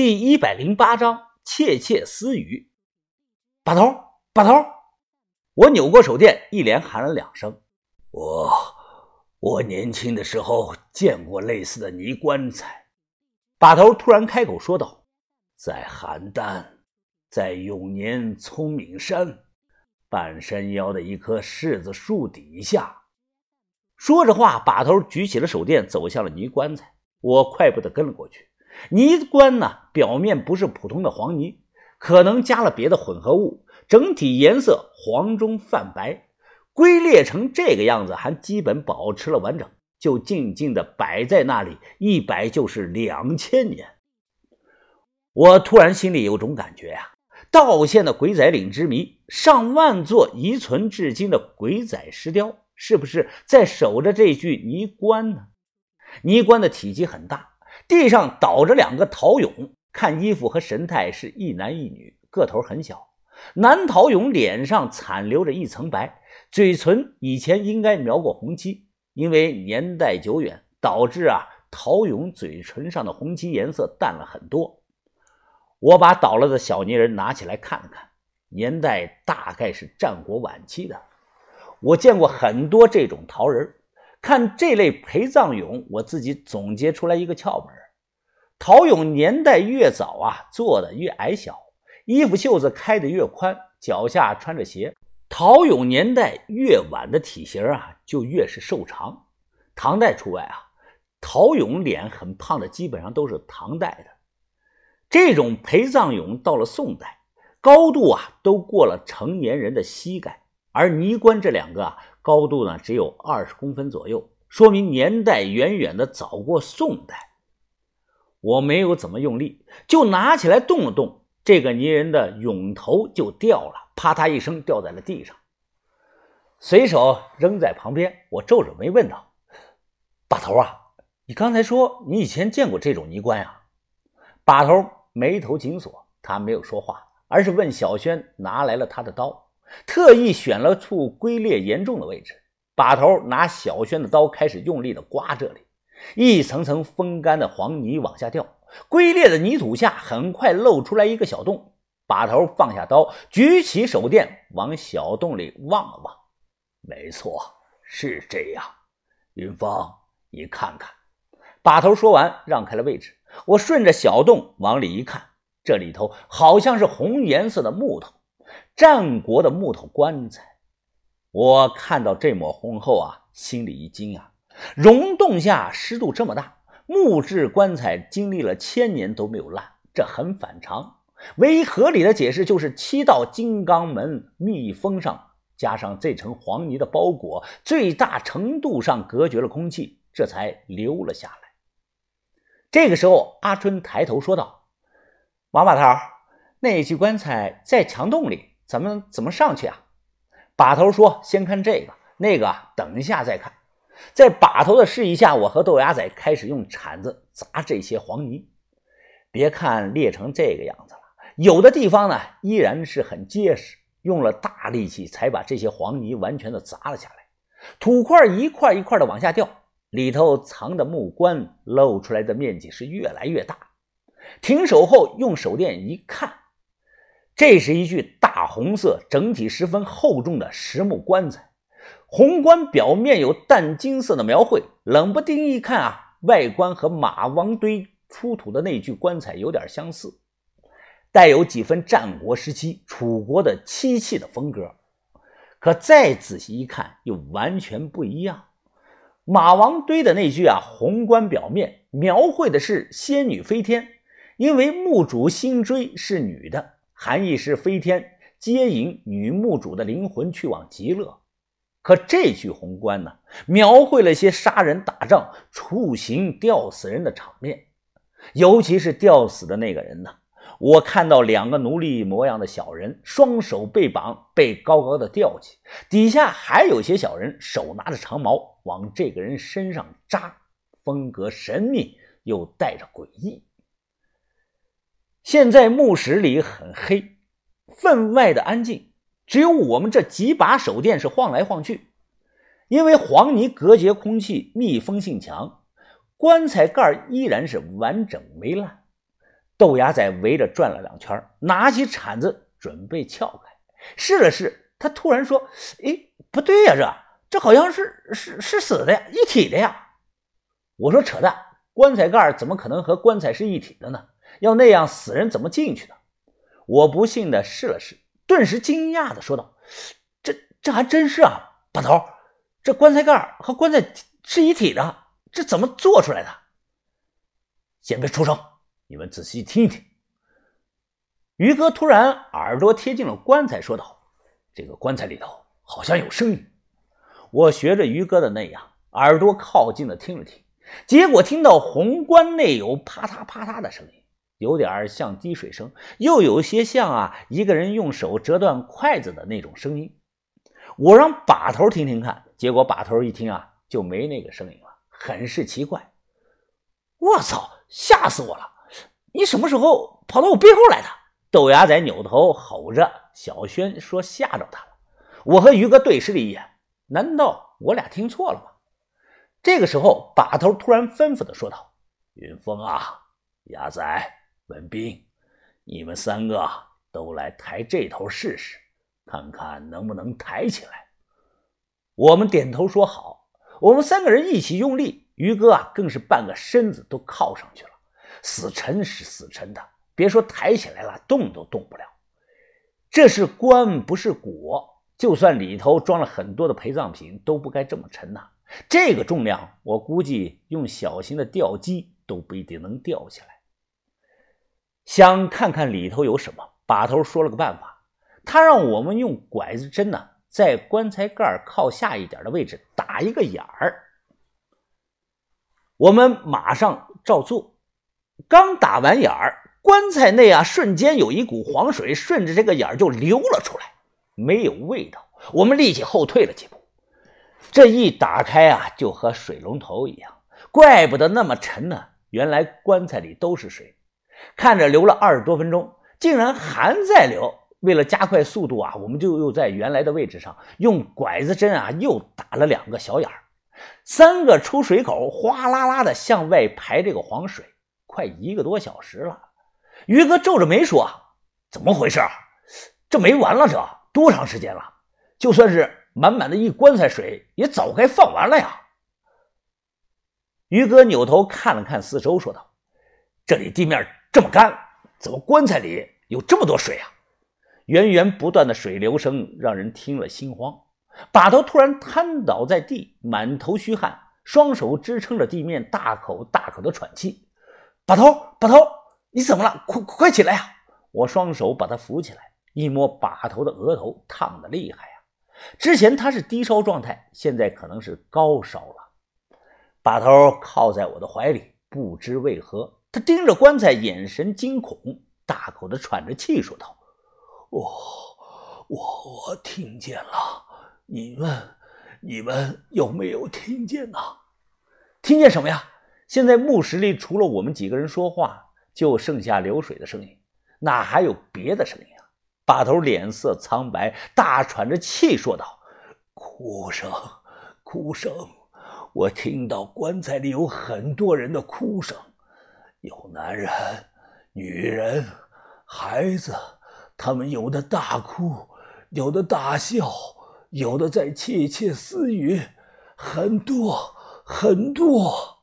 第一百零八章窃窃私语。把头，把头！我扭过手电，一连喊了两声。我，我年轻的时候见过类似的泥棺材。把头突然开口说道：“在邯郸，在永年聪明山半山腰的一棵柿子树底下。”说着话，把头举起了手电，走向了泥棺材。我快步的跟了过去。泥棺呢，表面不是普通的黄泥，可能加了别的混合物，整体颜色黄中泛白，龟裂成这个样子，还基本保持了完整，就静静的摆在那里，一摆就是两千年。我突然心里有种感觉呀，道县的鬼仔岭之谜，上万座遗存至今的鬼仔石雕，是不是在守着这具泥棺呢？泥棺的体积很大。地上倒着两个陶俑，看衣服和神态是一男一女，个头很小。男陶俑脸上残留着一层白，嘴唇以前应该描过红漆，因为年代久远，导致啊陶俑嘴唇上的红漆颜色淡了很多。我把倒了的小泥人拿起来看了看，年代大概是战国晚期的。我见过很多这种陶人。看这类陪葬俑，我自己总结出来一个窍门：陶俑年代越早啊，做的越矮小，衣服袖子开的越宽，脚下穿着鞋；陶俑年代越晚的体型啊，就越是瘦长。唐代除外啊，陶俑脸很胖的基本上都是唐代的。这种陪葬俑到了宋代，高度啊都过了成年人的膝盖，而泥棺这两个啊。高度呢只有二十公分左右，说明年代远远的早过宋代。我没有怎么用力，就拿起来动了动，这个泥人的俑头就掉了，啪嗒一声掉在了地上，随手扔在旁边。我皱着眉问道：“把头啊，你刚才说你以前见过这种泥棺呀？”把头眉头紧锁，他没有说话，而是问小轩拿来了他的刀。特意选了处龟裂严重的位置，把头拿小轩的刀开始用力的刮这里，一层层风干的黄泥往下掉，龟裂的泥土下很快露出来一个小洞。把头放下刀，举起手电往小洞里望了望，没错，是这样。云芳，你看看。把头说完，让开了位置。我顺着小洞往里一看，这里头好像是红颜色的木头。战国的木头棺材，我看到这抹红后啊，心里一惊啊！溶洞下湿度这么大，木质棺材经历了千年都没有烂，这很反常。唯一合理的解释就是七道金刚门密封上，加上这层黄泥的包裹，最大程度上隔绝了空气，这才留了下来。这个时候，阿春抬头说道：“王把头，那具棺材在墙洞里。”咱们怎么上去啊？把头说：“先看这个，那个等一下再看。”在把头的示意下，我和豆芽仔开始用铲子砸这些黄泥。别看裂成这个样子了，有的地方呢依然是很结实，用了大力气才把这些黄泥完全的砸了下来。土块一块一块的往下掉，里头藏的木棺露出来的面积是越来越大。停手后，用手电一看。这是一具大红色、整体十分厚重的实木棺材，红棺表面有淡金色的描绘，冷不丁一看啊，外观和马王堆出土的那具棺材有点相似，带有几分战国时期楚国的漆器的风格。可再仔细一看，又完全不一样。马王堆的那具啊，红棺表面描绘的是仙女飞天，因为墓主辛追是女的。含义是飞天接引女墓主的灵魂去往极乐，可这具红棺呢，描绘了些杀人打仗、处刑吊死人的场面，尤其是吊死的那个人呢，我看到两个奴隶模样的小人，双手被绑，被高高的吊起，底下还有些小人手拿着长矛往这个人身上扎，风格神秘又带着诡异。现在墓室里很黑，分外的安静，只有我们这几把手电是晃来晃去。因为黄泥隔绝空气，密封性强，棺材盖依然是完整没烂。豆芽仔围着转了两圈，拿起铲子准备撬开，试了试，他突然说：“哎，不对呀，这这好像是是是死的呀，一体的呀。”我说：“扯淡，棺材盖怎么可能和棺材是一体的呢？要那样，死人怎么进去呢？”我不信的试了试，顿时惊讶的说道：“这这还真是啊，把头，这棺材盖和棺材是一体的，这怎么做出来的？”先别出声。你们仔细听一听，于哥突然耳朵贴近了棺材，说道：“这个棺材里头好像有声音。”我学着于哥的那样，耳朵靠近的听了听，结果听到红棺内有啪嗒啪嗒的声音，有点像滴水声，又有些像啊一个人用手折断筷子的那种声音。我让把头听听看，结果把头一听啊，就没那个声音了，很是奇怪。我操，吓死我了！你什么时候跑到我背后来的？豆芽仔扭头吼着。小轩说吓着他了。我和于哥对视了一眼，难道我俩听错了吗？这个时候，把头突然吩咐的说道：“云峰啊，牙仔、文斌，你们三个都来抬这头试试，看看能不能抬起来。”我们点头说好。我们三个人一起用力，于哥啊，更是半个身子都靠上去了。死沉是死沉的，别说抬起来了，动都动不了。这是棺，不是椁，就算里头装了很多的陪葬品，都不该这么沉呐。这个重量，我估计用小型的吊机都不一定能吊起来。想看看里头有什么，把头说了个办法，他让我们用拐子针呢，在棺材盖靠下一点的位置打一个眼儿。我们马上照做。刚打完眼儿，棺材内啊，瞬间有一股黄水顺着这个眼儿就流了出来，没有味道。我们立即后退了几步。这一打开啊，就和水龙头一样，怪不得那么沉呢。原来棺材里都是水，看着流了二十多分钟，竟然还在流。为了加快速度啊，我们就又在原来的位置上用拐子针啊，又打了两个小眼儿，三个出水口，哗啦啦的向外排这个黄水。快一个多小时了，于哥皱着眉说：“怎么回事？这没完了？这多长时间了？就算是满满的一棺材水，也早该放完了呀。”于哥扭头看了看四周，说道：“这里地面这么干，怎么棺材里有这么多水啊？”源源不断的水流声让人听了心慌。把头突然瘫倒在地，满头虚汗，双手支撑着地面，大口大口的喘气。把头，把头，你怎么了？快快起来呀！我双手把他扶起来，一摸把头的额头，烫的厉害呀！之前他是低烧状态，现在可能是高烧了。把头靠在我的怀里，不知为何，盯着棺材，眼神惊恐，大口的喘着气，说道：“我，我，我听见了，你们，你们有没有听见呢？听见什么呀？”现在墓室里除了我们几个人说话，就剩下流水的声音，哪还有别的声音啊？把头脸色苍白，大喘着气说道：“哭声，哭声，我听到棺材里有很多人的哭声，有男人、女人、孩子，他们有的大哭，有的大笑，有的在窃窃私语，很多很多。”